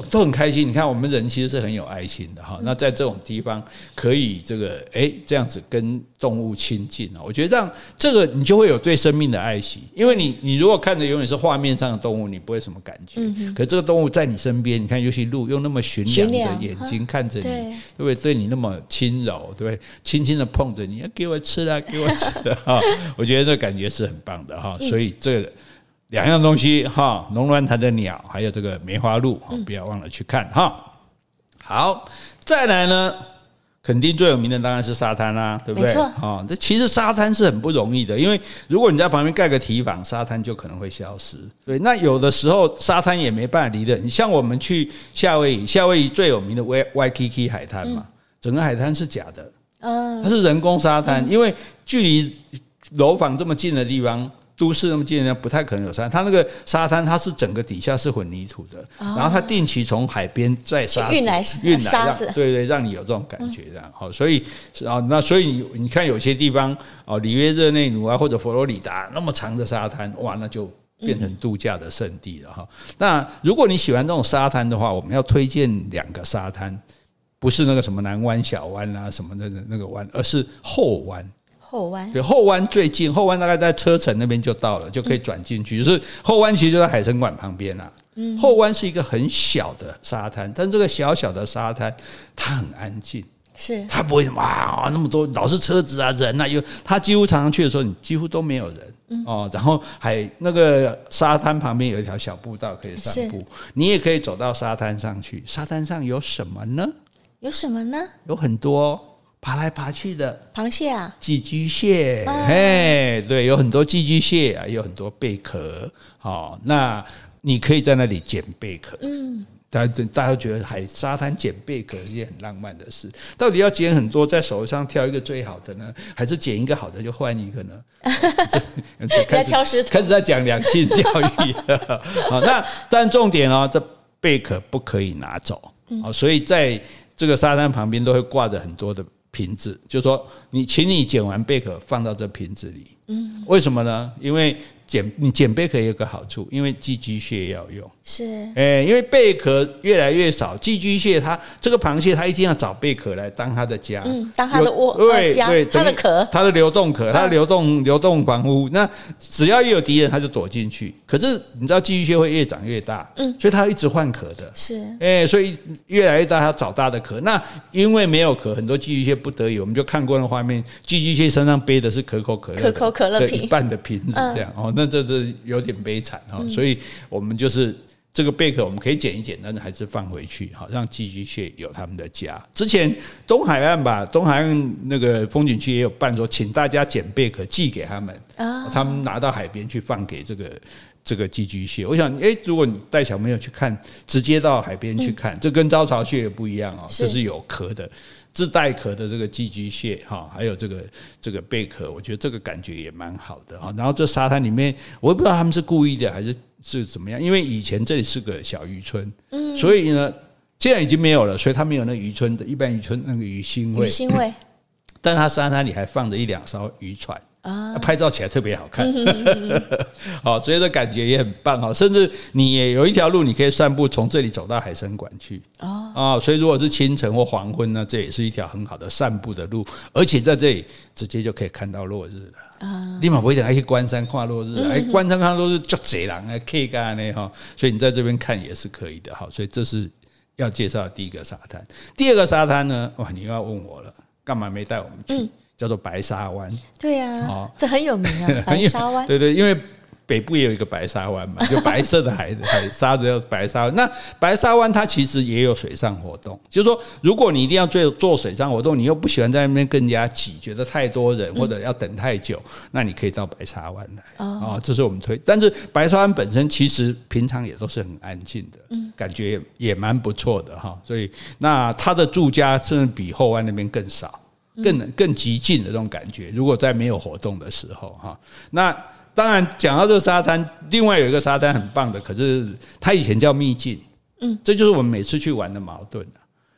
都很开心，你看我们人其实是很有爱心的哈。那在这种地方可以这个诶这样子跟动物亲近啊，我觉得这样这个你就会有对生命的爱惜，因为你你如果看着永远是画面上的动物，你不会什么感觉。可这个动物在你身边，你看尤其鹿用那么驯良的眼睛看着你，对不对？对你那么轻柔，对不对？轻轻的碰着你，要给我吃啊，给我吃的哈。我觉得这感觉是很棒的哈。所以这个。两样东西哈，龙銮潭的鸟，还有这个梅花鹿，不要忘了去看哈。好，再来呢。肯定最有名的当然是沙滩啦，对不对？啊、哦，这其实沙滩是很不容易的，因为如果你在旁边盖个堤防，沙滩就可能会消失。对，那有的时候沙滩也没办法离的。你。像我们去夏威夷，夏威夷最有名的 Waikiki 海滩嘛，整个海滩是假的，嗯，它是人工沙滩，因为距离楼房这么近的地方。都市那么近，不太可能有沙滩。它那个沙滩，它是整个底下是混凝土的，然后它定期从海边再沙运来运 来沙子，对对，让你有这种感觉的。好，所以啊，那所以你你看有些地方哦，里约热内卢啊，或者佛罗里达那么长的沙滩，哇，那就变成度假的圣地了哈。那如果你喜欢这种沙滩的话，我们要推荐两个沙滩，不是那个什么南湾、小湾啊什么的那个湾，而是后湾。后湾对，后湾最近，后湾大概在车城那边就到了，就可以转进去。就是后湾其实就在海神馆旁边啊。嗯，后湾是一个很小的沙滩，但这个小小的沙滩它很安静，是它不会什么啊那么多老是车子啊人啊，又它几乎常常去的时候你几乎都没有人哦。然后还那个沙滩旁边有一条小步道可以散步，你也可以走到沙滩上去。沙滩上有什么呢？有什么呢？有很多。爬来爬去的螃蟹啊，寄居蟹，嘿，对，有很多寄居蟹啊，有很多贝壳，好，那你可以在那里捡贝壳，嗯，大家大家觉得海沙滩捡贝壳是件很浪漫的事，到底要捡很多，在手上挑一个最好的呢，还是捡一个好的就换一个呢？开始开始在讲两性教育了，好，那但重点哦，这贝壳不可以拿走，好，所以在这个沙滩旁边都会挂着很多的。瓶子，就说你，请你捡完贝壳放到这瓶子里。嗯，为什么呢？因为。捡你捡贝壳也有个好处，因为寄居蟹要用是诶，因为贝壳越来越少，寄居蟹它这个螃蟹它一定要找贝壳来当它的家，嗯，当它的窝，对对，它的壳，它的流动壳，它的流动流动房屋。那只要一有敌人，它就躲进去。可是你知道寄居蟹会越长越大，嗯，所以它一直换壳的，是诶，所以越来越大，它找大的壳。那因为没有壳，很多寄居蟹不得已，我们就看过那画面，寄居蟹身上背的是可口可乐，可口可乐瓶，一半的瓶子这样哦。那这这有点悲惨哈，所以我们就是这个贝壳，我们可以捡一捡，但是还是放回去，好让寄居蟹有他们的家。之前东海岸吧，东海岸那个风景区也有办说，请大家捡贝壳寄给他们，他们拿到海边去放给这个这个寄居蟹。我想，诶，如果你带小朋友去看，直接到海边去看，这跟招潮蟹也不一样哦，这是有壳的。自带壳的这个寄居蟹哈，还有这个这个贝壳，我觉得这个感觉也蛮好的啊。然后这沙滩里面，我也不知道他们是故意的还是是怎么样，因为以前这里是个小渔村，嗯，所以呢，现在已经没有了，所以它没有那渔村的一般渔村那个鱼腥味，鱼腥味，但它沙滩里还放着一两艘渔船。啊，拍照起来特别好看，好，所以这感觉也很棒哈。甚至你也有一条路，你可以散步从这里走到海生馆去啊。所以如果是清晨或黄昏呢，这也是一条很好的散步的路，而且在这里直接就可以看到落日了啊。立马不会等去关山看落日，哎，关山看落日就贼人哎，可以干呢哈。所以你在这边看也是可以的哈。所以这是要介绍的第一个沙滩，第二个沙滩呢，哇，你又要问我了，干嘛没带我们去？叫做白沙湾，对呀、啊，哦，这很有名啊，白沙湾，对对，因为北部也有一个白沙湾嘛，就白色的海海沙子叫白沙湾。那白沙湾它其实也有水上活动，就是说，如果你一定要做做水上活动，你又不喜欢在那边更加挤，觉得太多人或者要等太久，那你可以到白沙湾来啊，这是我们推。但是白沙湾本身其实平常也都是很安静的，嗯，感觉也蛮不错的哈。所以那它的住家甚至比后湾那边更少。更更极尽的这种感觉，如果在没有活动的时候哈，那当然讲到这个沙滩，另外有一个沙滩很棒的，可是它以前叫秘境，嗯，这就是我们每次去玩的矛盾。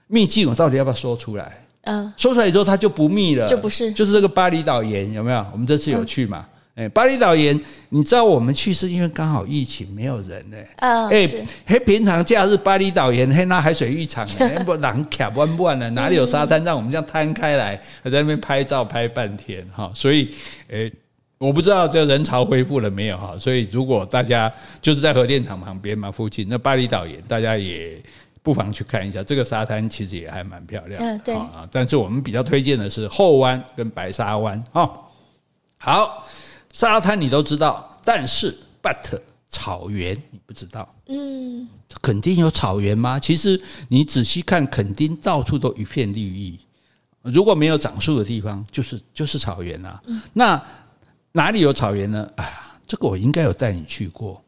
秘境我到底要不要说出来？嗯，说出来之后它就不秘了，就不是，就是这个巴厘岛盐有没有？我们这次有去嘛？哎，巴厘岛盐，你知道我们去是因为刚好疫情没有人呢。啊，哎，嘿，平常假日巴厘岛盐，嘿，那海水浴场呢，不人卡弯弯的，哪里有沙滩让我们这样摊开来，在那边拍照拍半天哈。所以，哎，我不知道这人潮恢复了没有哈。所以，如果大家就是在核电厂旁边嘛，附近那巴厘岛盐，大家也不妨去看一下。这个沙滩其实也还蛮漂亮。嗯，对啊。但是我们比较推荐的是后湾跟白沙湾哈。好。沙滩你都知道，但是 but 草原，你不知道？嗯，肯定有草原吗？其实你仔细看，垦丁到处都一片绿意。如果没有长树的地方，就是就是草原啊。那哪里有草原呢？啊，这个我应该有带你去过，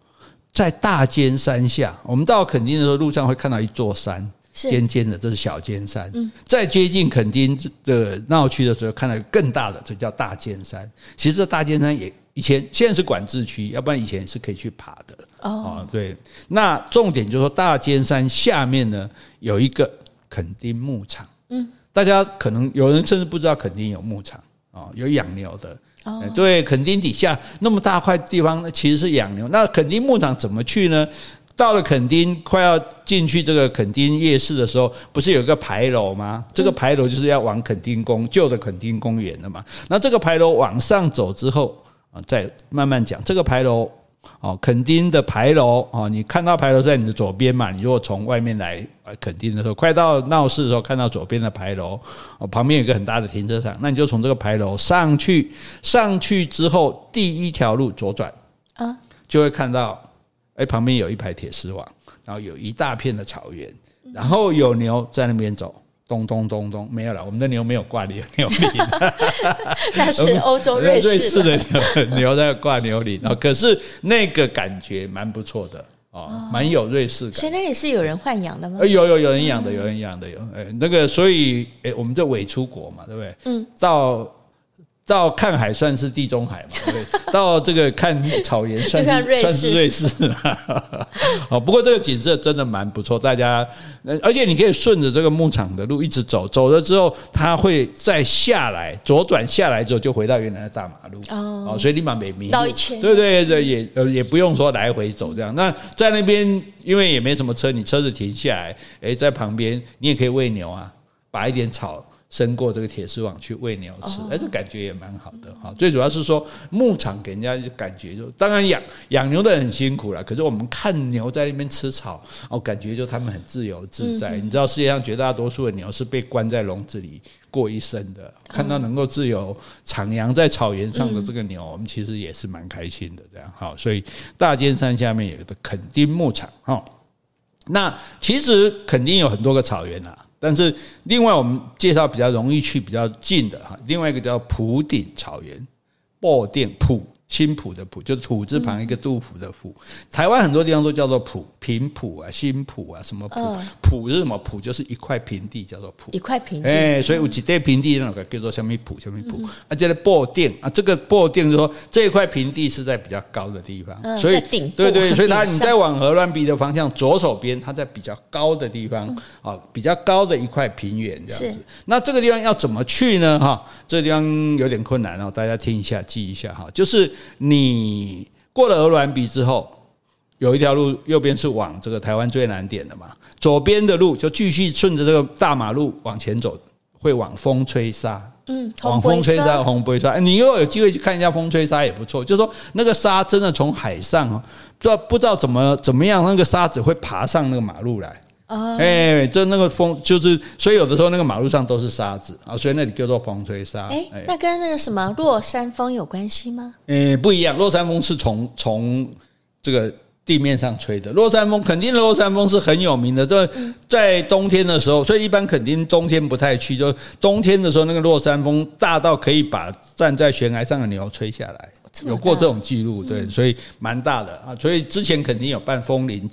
在大尖山下。我们到垦丁的时候，路上会看到一座山，尖尖的，这是小尖山。嗯，再接近垦丁的闹区的时候，看到更大的，这叫大尖山。其实这大尖山也以前现在是管制区，要不然以前是可以去爬的。哦，对。那重点就是说，大尖山下面呢有一个垦丁牧场。嗯。大家可能有人甚至不知道垦丁有牧场啊，有养牛的。对，垦丁底下那么大块地方，那其实是养牛。那垦丁牧场怎么去呢？到了垦丁快要进去这个垦丁夜市的时候，不是有一个牌楼吗？这个牌楼就是要往垦丁宫旧的垦丁公园的嘛。那这个牌楼往上走之后啊，再慢慢讲这个牌楼。哦，垦丁的牌楼哦，你看到牌楼在你的左边嘛？你如果从外面来垦丁的时候，快到闹市的时候，看到左边的牌楼，哦，旁边有一个很大的停车场，那你就从这个牌楼上去，上去之后第一条路左转啊，就会看到，哎，旁边有一排铁丝网，然后有一大片的草原，然后有牛在那边走。咚咚咚咚，没有了，我们的牛没有挂牛牛铃，那是欧洲瑞士，的牛牛在挂牛铃，可是那个感觉蛮不错的哦，蛮有瑞士感。现在也是有人豢养的吗？有有有人养的，有人养的有，哎，那个所以哎，我们这伪出国嘛，对不对？嗯，到。到看海算是地中海嘛？对，到这个看草原算是算是瑞士。哦，不过这个景色真的蛮不错，大家，而且你可以顺着这个牧场的路一直走，走了之后，它会再下来，左转下来之后就回到原来的大马路。哦，所以立马没迷路。绕一圈。对对对，也呃也不用说来回走这样。那在那边因为也没什么车，你车子停下来，诶，在旁边你也可以喂牛啊，拔一点草。伸过这个铁丝网去喂牛吃，哎，这感觉也蛮好的哈。最主要是说牧场给人家感觉就，当然养养牛的很辛苦了，可是我们看牛在那边吃草，哦，感觉就他们很自由自在。你知道世界上绝大多数的牛是被关在笼子里过一生的，看到能够自由徜徉在草原上的这个牛，我们其实也是蛮开心的。这样哈，所以大尖山下面有一个垦丁牧场哈。那其实垦丁有很多个草原啊。但是另外，我们介绍比较容易去、比较近的哈，另外一个叫普顶草原，布顶普。新埔的埔就是土字旁一个杜甫的甫，台湾很多地方都叫做埔，平埔啊、新埔啊，什么埔？埔是什么？埔就是一块平地，叫做埔。一块平地。哎，所以有几块平地那个叫做什么埔？什么埔？啊，这个布顶啊，这个布顶就是说这一块平地是在比较高的地方，所以对对，所以它 你在往鹅銮鼻的方向左手边，它在比较高的地方啊，比较高的一块平原这样子。那这个地方要怎么去呢？哈，这个地方有点困难哦，大家听一下，记一下哈，就是。你过了鹅銮鼻之后，有一条路，右边是往这个台湾最南点的嘛，左边的路就继续顺着这个大马路往前走，会往风吹沙，嗯，往风吹沙，红不会沙。你如果有机会去看一下风吹沙也不错，就是说那个沙真的从海上，不知道不知道怎么怎么样，那个沙子会爬上那个马路来。哎，就那个风，就是所以有的时候那个马路上都是沙子啊，所以那里叫做风吹沙。哎，那跟那个什么落山风有关系吗？哎，不一样，落山风是从从这个地面上吹的。落山风肯定落山风是很有名的，这在冬天的时候，所以一般肯定冬天不太去。就冬天的时候，那个落山风大到可以把站在悬崖上的牛吹下来，有过这种记录，对，所以蛮大的啊。所以之前肯定有办风铃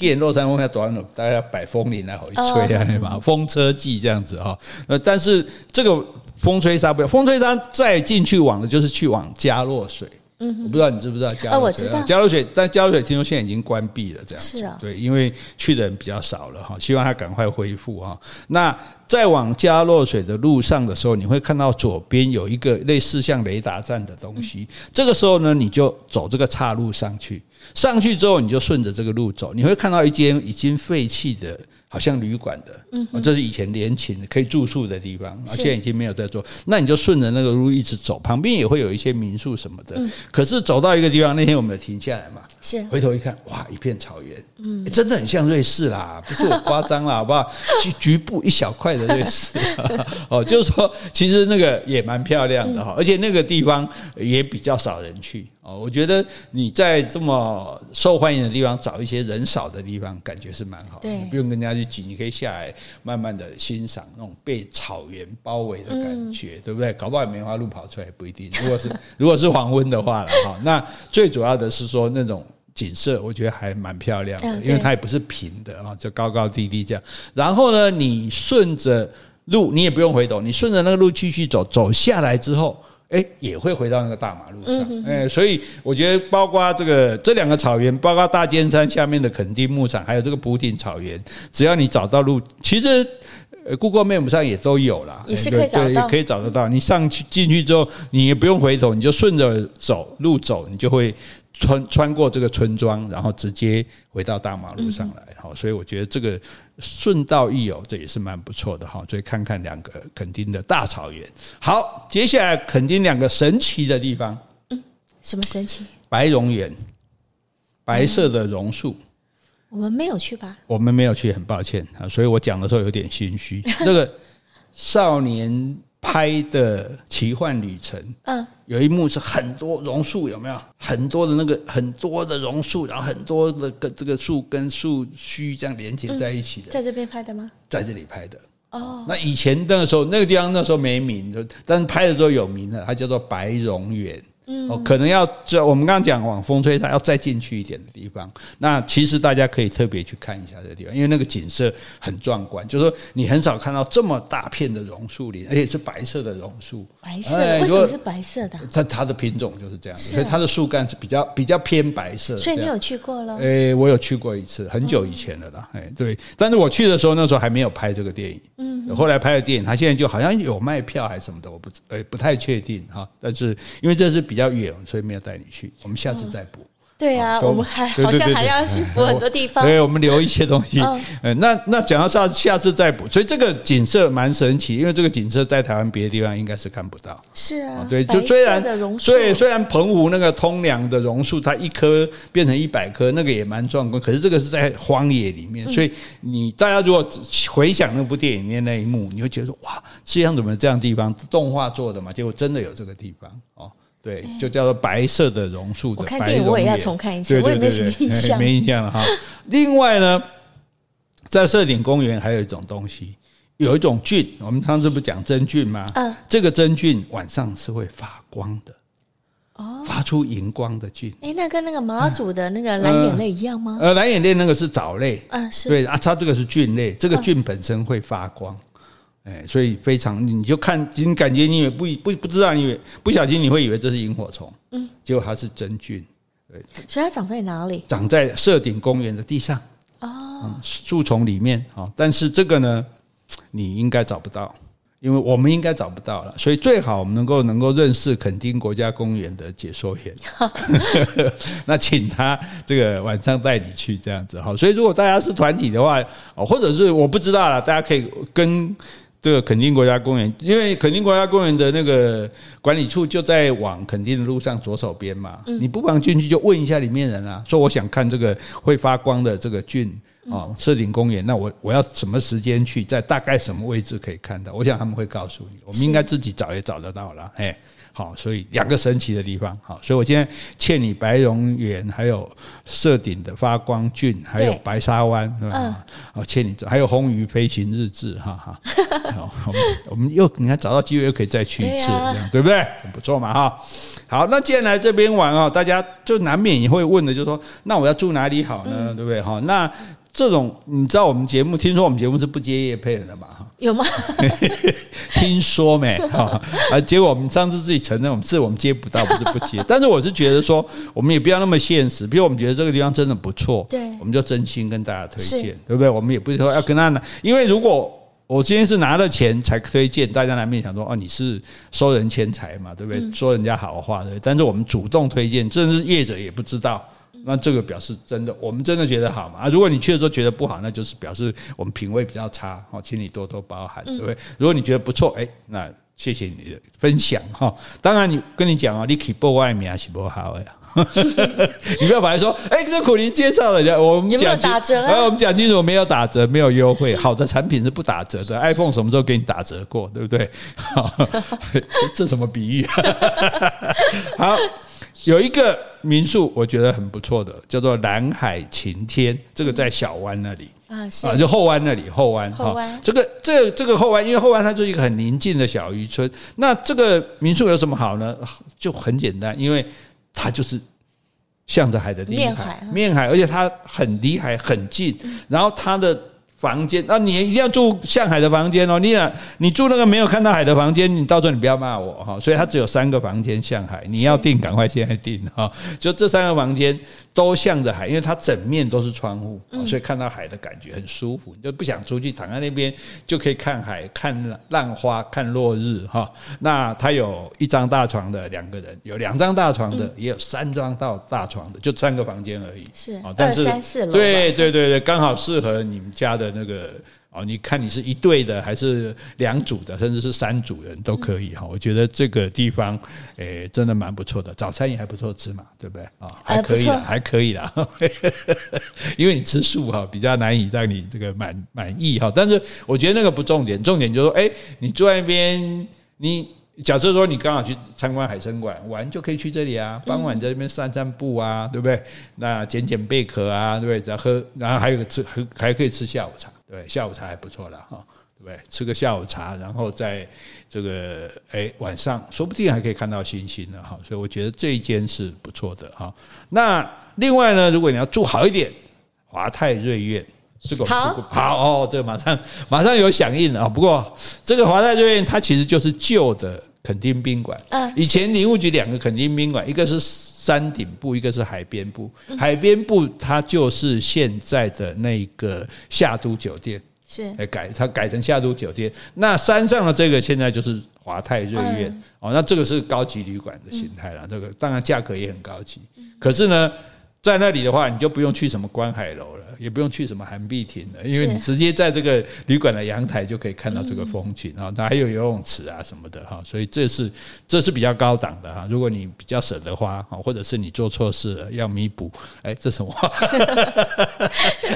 祭。一落山风要短了？大家要摆风铃来回吹啊，对吧，风车季这样子哈。呃，但是这个风吹沙不要，风吹沙再进去往的就是去往佳洛水。嗯，我不知道你知不知道佳洛水？佳洛水，但加洛水听说现在已经关闭了，这样子。是啊，对，因为去的人比较少了哈，希望它赶快恢复哈。那在往加洛水的路上的时候，你会看到左边有一个类似像雷达站的东西。这个时候呢，你就走这个岔路上去。上去之后，你就顺着这个路走，你会看到一间已经废弃的，好像旅馆的，嗯，这是以前联勤可以住宿的地方，现在已经没有在做。那你就顺着那个路一直走，旁边也会有一些民宿什么的。可是走到一个地方，那天我们停下来嘛，是回头一看，哇，一片草原，嗯，真的很像瑞士啦，不是我夸张啦，好不好？局局部一小块的瑞士，哦，就是说，其实那个也蛮漂亮的哈，而且那个地方也比较少人去。哦，我觉得你在这么受欢迎的地方找一些人少的地方，感觉是蛮好的。你，不用跟人家去挤，你可以下来慢慢的欣赏那种被草原包围的感觉，嗯、对不对？搞不好梅花鹿跑出来也不一定。如果是如果是黄昏的话了哈，那最主要的是说那种景色，我觉得还蛮漂亮的，因为它也不是平的啊，就高高低低这样。然后呢，你顺着路，你也不用回头，你顺着那个路继续走，走下来之后。哎，也会回到那个大马路上。哎，所以我觉得，包括这个这两个草原，包括大尖山下面的垦丁牧场，还有这个埔顶草原，只要你找到路，其实，Google Map 上也都有啦，也是可以找到，也可以找得到。你上去进去之后，你也不用回头，你就顺着走路走，你就会。穿穿过这个村庄，然后直接回到大马路上来，哈，所以我觉得这个顺道一游，这也是蛮不错的哈。所以看看两个垦丁的大草原。好，接下来垦丁两个神奇的地方，嗯，什么神奇？白榕园，白色的榕树，我们没有去吧？我们没有去，很抱歉啊，所以我讲的时候有点心虚。这个少年。拍的奇幻旅程，嗯，有一幕是很多榕树，有没有很多的那个很多的榕树，然后很多的跟这个树跟树须这样连接在一起的，在这边拍的吗？在这里拍的哦。那以前那个时候那个地方那时候没名，但是拍的时候有名了，它叫做白榕园。哦，可能要这我们刚刚讲往风吹，它要再进去一点的地方。那其实大家可以特别去看一下这个地方，因为那个景色很壮观。就是说，你很少看到这么大片的榕树林，而且是白色的榕树。白色的？为什么是白色的？它它的品种就是这样子，所以它的树干是比较比较偏白色。所以你有去过了？哎，我有去过一次，很久以前了啦。哎，对，但是我去的时候，那时候还没有拍这个电影。嗯，后来拍的电影，它现在就好像有卖票还是什么的，我不哎不太确定哈。但是因为这是比较远，所以没有。带你去，我们下次再补。对啊，我们还好像还要去补很多地方。对，我们留一些东西。嗯，那那讲到下下次再补，所以这个景色蛮神奇，因为这个景色在台湾别的地方应该是看不到。是啊，对，就虽然所以虽然澎湖那个通梁的榕树，它一棵变成一百棵，那个也蛮壮观。可是这个是在荒野里面，所以你大家如果回想那部电影里面那一幕，你会觉得说哇，世界上怎么这样的地方？动画做的嘛，结果真的有这个地方哦。对，就叫做白色的榕树的白榕。我看电影我也要重看一次，对对对对，我也没什么印象，没印象了哈。另外呢，在社顶公园还有一种东西，有一种菌，我们上次不讲真菌吗？嗯，这个真菌晚上是会发光的，哦，发出荧光的菌。哎，那跟那个马祖的那个蓝眼泪一样吗？呃，蓝眼泪那个是藻类，嗯，是对啊，它这个是菌类，这个菌本身会发光。哎，所以非常，你就看，你感觉你以为不不不知道，你以为不小心你会以为这是萤火虫，嗯，结果它是真菌，对。所以它长在哪里？长在社顶公园的地上，哦，树丛里面啊。但是这个呢，你应该找不到，因为我们应该找不到了。所以最好我们能够能够认识垦丁国家公园的解说员，那请他这个晚上带你去这样子哈。所以如果大家是团体的话，哦，或者是我不知道了，大家可以跟。这个垦丁国家公园，因为垦丁国家公园的那个管理处就在往垦丁的路上左手边嘛，你不妨进去就问一下里面人啊，说我想看这个会发光的这个菌啊，社顶公园，那我我要什么时间去，在大概什么位置可以看到？我想他们会告诉你，我们应该自己找也找得到了，哎。好，所以两个神奇的地方，好，所以我今天欠你白榕园，还有射顶的发光菌，还有白沙湾，是吧？哦，欠你，还有红鱼飞行日志，哈哈。好，我们我们又你看找到机会又可以再去一次，这样对不对？很不错嘛，哈。好，那既然来这边玩哦，大家就难免也会问的，就是说，那我要住哪里好呢？对不对？哈，那这种你知道我们节目，听说我们节目是不接业配的嘛？有吗？听说没哈啊？结果我们上次自己承认，我们是我们接不到，不是不接。但是我是觉得说，我们也不要那么现实。比如我们觉得这个地方真的不错，对，我们就真心跟大家推荐，对不对？我们也不是说要跟他拿，因为如果我今天是拿了钱才推荐，大家难免想说哦，你是收人钱财嘛，对不对？说人家好话对。但是我们主动推荐，甚至是业者也不知道。那这个表示真的，我们真的觉得好嘛？如果你去的时候觉得不好，那就是表示我们品味比较差，好，请你多多包涵，对不对？如果你觉得不错，哎，那谢谢你的分享哈。当然，你跟你讲啊，你可以报外面还是不好呀？你不要把它说，哎，这苦林介绍的，我们讲打折，哎，我们讲清楚，没有打折，没有优惠，好的产品是不打折的。iPhone 什么时候给你打折过？对不对？好，这什么比喻？好。有一个民宿我觉得很不错的，叫做蓝海晴天，这个在小湾那里啊，是啊，就后湾那里后湾后湾这个这个、这个后湾，因为后湾它就是一个很宁静的小渔村。那这个民宿有什么好呢？就很简单，因为它就是向着海的地方，面海，面海，而且它很离海很近，然后它的。房间，那你一定要住向海的房间哦。你俩，你住那个没有看到海的房间，你到时候你不要骂我哈。所以它只有三个房间向海，你要订赶快现在订哈。就这三个房间都向着海，因为它整面都是窗户，所以看到海的感觉很舒服。你就不想出去，躺在那边就可以看海、看浪花、看落日哈。那它有一张大床的两个人，有两张大床的，也有三张到大床的，就三个房间而已。是，但是对对对对，刚好适合你们家的。那个哦，你看你是一对的还是两组的，甚至是三组人都可以哈。我觉得这个地方诶，真的蛮不错的，早餐也还不错吃嘛，对不对啊？还可以啦，还可以啦。因为你吃素哈，比较难以让你这个满满意哈。但是我觉得那个不重点，重点就是说，哎，你坐在那边，你假设说你刚好去参观海参馆玩，就可以去这里啊。傍晚在这边散散步啊，对不对？那捡捡贝壳啊，对不对？然后喝，然后还有个吃，还可以吃下午茶。对，下午茶还不错了哈，对不对？吃个下午茶，然后在这个哎晚上，说不定还可以看到星星呢哈。所以我觉得这一间是不错的哈。那另外呢，如果你要住好一点，华泰瑞苑这个好好哦，这个马上马上有响应了啊。不过这个华泰瑞苑它其实就是旧的垦丁宾馆，嗯，以前林务局两个垦丁宾馆，一个是山顶部，一个是海边部。海边部它就是现在的那个夏都酒店，是改它改成夏都酒店。那山上的这个现在就是华泰瑞苑哦，那这个是高级旅馆的形态了。这个当然价格也很高级，可是呢。在那里的话，你就不用去什么观海楼了，也不用去什么涵碧亭了，因为你直接在这个旅馆的阳台就可以看到这个风景啊，它还有游泳池啊什么的哈，所以这是这是比较高档的哈。如果你比较舍得花，或者是你做错事了要弥补，哎，这什么话？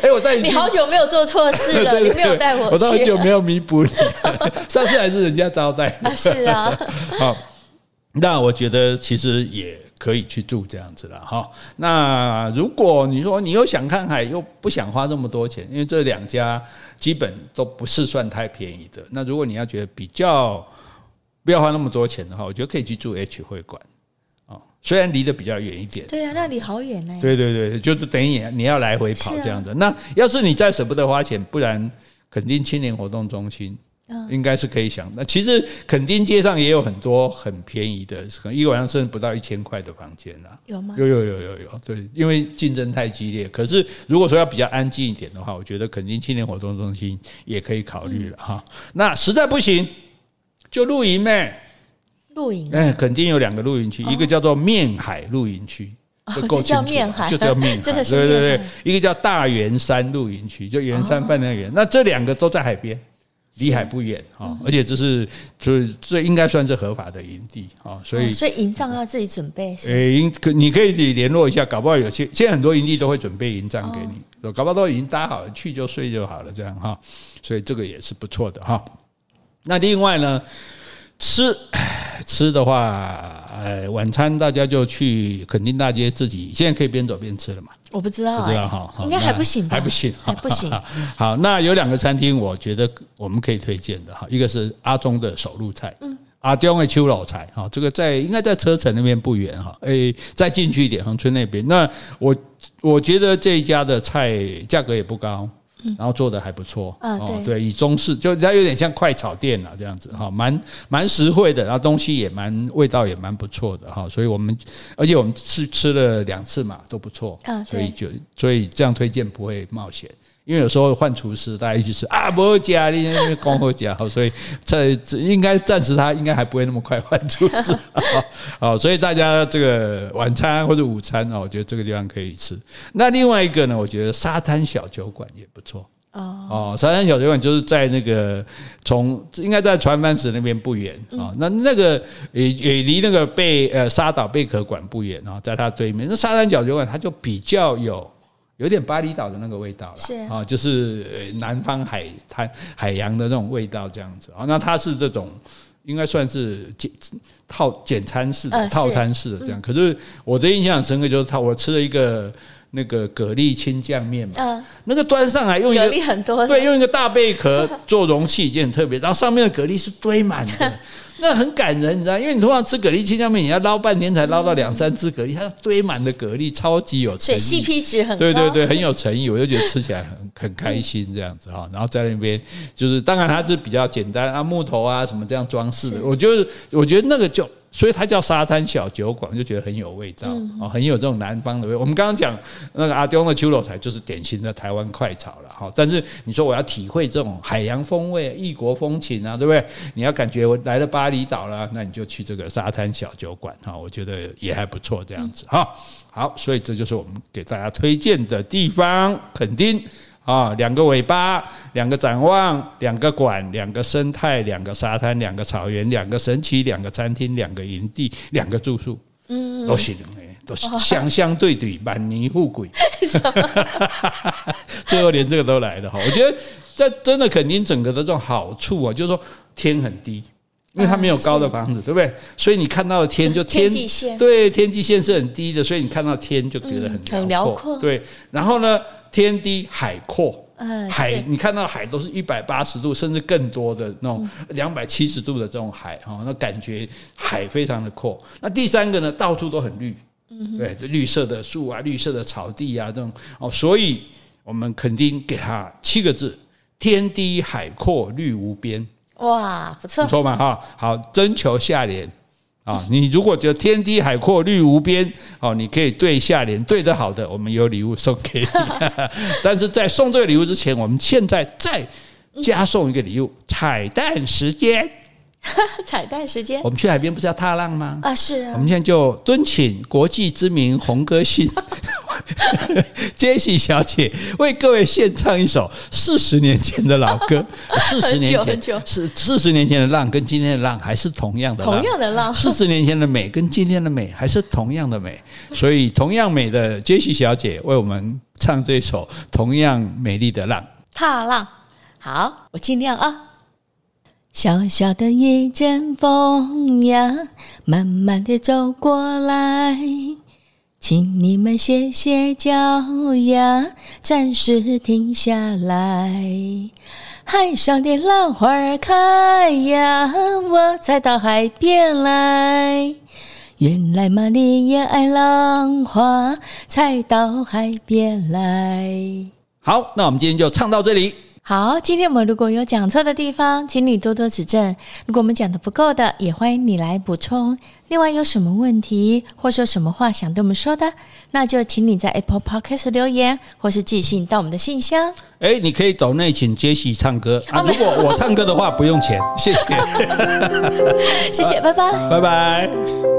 哎，我带你，你好久没有做错事了，你没有带我，我都很久没有弥补你，上次还是人家招待的，是啊，好，那我觉得其实也。可以去住这样子了哈。那如果你说你又想看海，又不想花这么多钱，因为这两家基本都不是算太便宜的。那如果你要觉得比较不要花那么多钱的话，我觉得可以去住 H 会馆啊。虽然离得比较远一点，对啊，那里好远呢。对对对，就是等于你你要来回跑这样子。那要是你再舍不得花钱，不然肯定青年活动中心。应该是可以想，那其实垦丁街上也有很多很便宜的，可能一个晚上甚至不到一千块的房间啊。有吗？有有有有有，对，因为竞争太激烈。可是如果说要比较安静一点的话，我觉得垦丁青年活动中心也可以考虑了哈。那实在不行，就露营呗。露营？哎，垦丁有两个露营区，一个叫做面海露营区，就叫面海，就叫面海，对对对。一个叫大圆山露营区，就圆山饭店圆。那这两个都在海边。离海不远哈，而且这是就是这应该算是合法的营地啊，所以所以营帐要自己准备。诶，营可你可以联络一下，搞不好有些现在很多营地都会准备营帐给你，搞不好都已经搭好了，去就睡就好了这样哈，所以这个也是不错的哈。那另外呢，吃吃的话，呃，晚餐大家就去垦丁大街自己，现在可以边走边吃了嘛。我不知道，不知道哈，应该还不行吧？还不行，还不行。好，那有两个餐厅，我觉得我们可以推荐的哈，一个是阿中的手路菜，嗯，阿中的秋老菜哈，这个在应该在车城那边不远哈，诶，再进去一点，恒春那边。那我我觉得这一家的菜价格也不高。然后做的还不错，哦，对，以中式，就它有点像快炒店了这样子哈，蛮蛮实惠的，然后东西也蛮味道也蛮不错的哈，所以我们而且我们吃吃了两次嘛都不错，所以就所以这样推荐不会冒险。因为有时候换厨师，大家一起吃啊，不好吃，你因为光好吃，好，所以在应该暂时他应该还不会那么快换厨师，啊，所以大家这个晚餐或者午餐啊，我觉得这个地方可以吃。那另外一个呢，我觉得沙滩小酒馆也不错哦。哦，沙滩小酒馆就是在那个从应该在船帆石那边不远啊，那那个也也离那个贝呃沙岛贝壳馆不远啊，在它对面。那沙滩小酒馆它就比较有。有点巴厘岛的那个味道了，是啊，就是南方海滩海洋的那种味道这样子啊。那它是这种应该算是简套简餐式的、呃、套餐式的这样。可是我的印象深刻，就是他我吃了一个那个蛤蜊青酱面嘛，呃、那个端上来用一个蛤蜊很多，对，用一个大贝壳 做容器，已经很特别。然后上面的蛤蜊是堆满的。那很感人，你知道，因为你通常吃蛤蜊青酱面，你要捞半天才捞到两三只蛤蜊，它堆满的蛤蜊，超级有诚意，所以 CP 值很高，对对对，很有诚意，我就觉得吃起来很很开心这样子哈。然后在那边就是，当然它是比较简单啊，木头啊什么这样装饰的，我就是我觉得那个就。所以它叫沙滩小酒馆，就觉得很有味道哦，很有这种南方的味。我们刚刚讲那个阿东的秋楼菜，就是典型的台湾快炒了哈。但是你说我要体会这种海洋风味、异国风情啊，对不对？你要感觉我来了巴厘岛了，那你就去这个沙滩小酒馆哈，我觉得也还不错这样子哈。好，所以这就是我们给大家推荐的地方，垦丁。啊，两个尾巴，两个展望，两个馆，两个生态，两个沙滩，两个草原，两个神奇，两个餐厅，两个营地，两个住宿，嗯，都行诶，都是相相对对，满泥富贵，最后连这个都来了哈。我觉得这真的肯定整个的这种好处啊，就是说天很低，因为它没有高的房子，对不对？所以你看到的天就天际线，对，天际线是很低的，所以你看到天就觉得很很辽阔，对。然后呢？天低海阔，海你看到海都是一百八十度甚至更多的那种两百七十度的这种海哈，那感觉海非常的阔。那第三个呢，到处都很绿，对，这绿色的树啊，绿色的草地啊，这种哦，所以我们肯定给它七个字：天低海阔绿无边。哇，不错，不错嘛哈。好，征求下联。啊，你如果觉得天低海阔绿无边，哦，你可以对下联对得好的，我们有礼物送给你。但是在送这个礼物之前，我们现在再加送一个礼物，彩蛋时间。彩蛋时间，我们去海边不是要踏浪吗？啊，是啊。我们现在就敦请国际知名红歌星 杰西小姐为各位献唱一首四十年前的老歌。四十年前四四十年前的浪，跟今天的浪还是同样的浪。同样的浪。四十年前的美跟今天的美还是同样的美，所以同样美的杰西小姐为我们唱这首同样美丽的浪。踏浪，好，我尽量啊。小小的一阵风呀，慢慢地走过来，请你们歇歇脚呀，暂时停下来。海上的浪花开呀，我才到海边来。原来嘛，你也爱浪花，才到海边来。好，那我们今天就唱到这里。好，今天我们如果有讲错的地方，请你多多指正。如果我们讲的不够的，也欢迎你来补充。另外，有什么问题或是有什么话想对我们说的，那就请你在 Apple Podcast 留言，或是寄信到我们的信箱。哎，你可以走内请杰西唱歌啊！如果我唱歌的话，不用钱，谢谢，谢谢，拜拜，拜拜。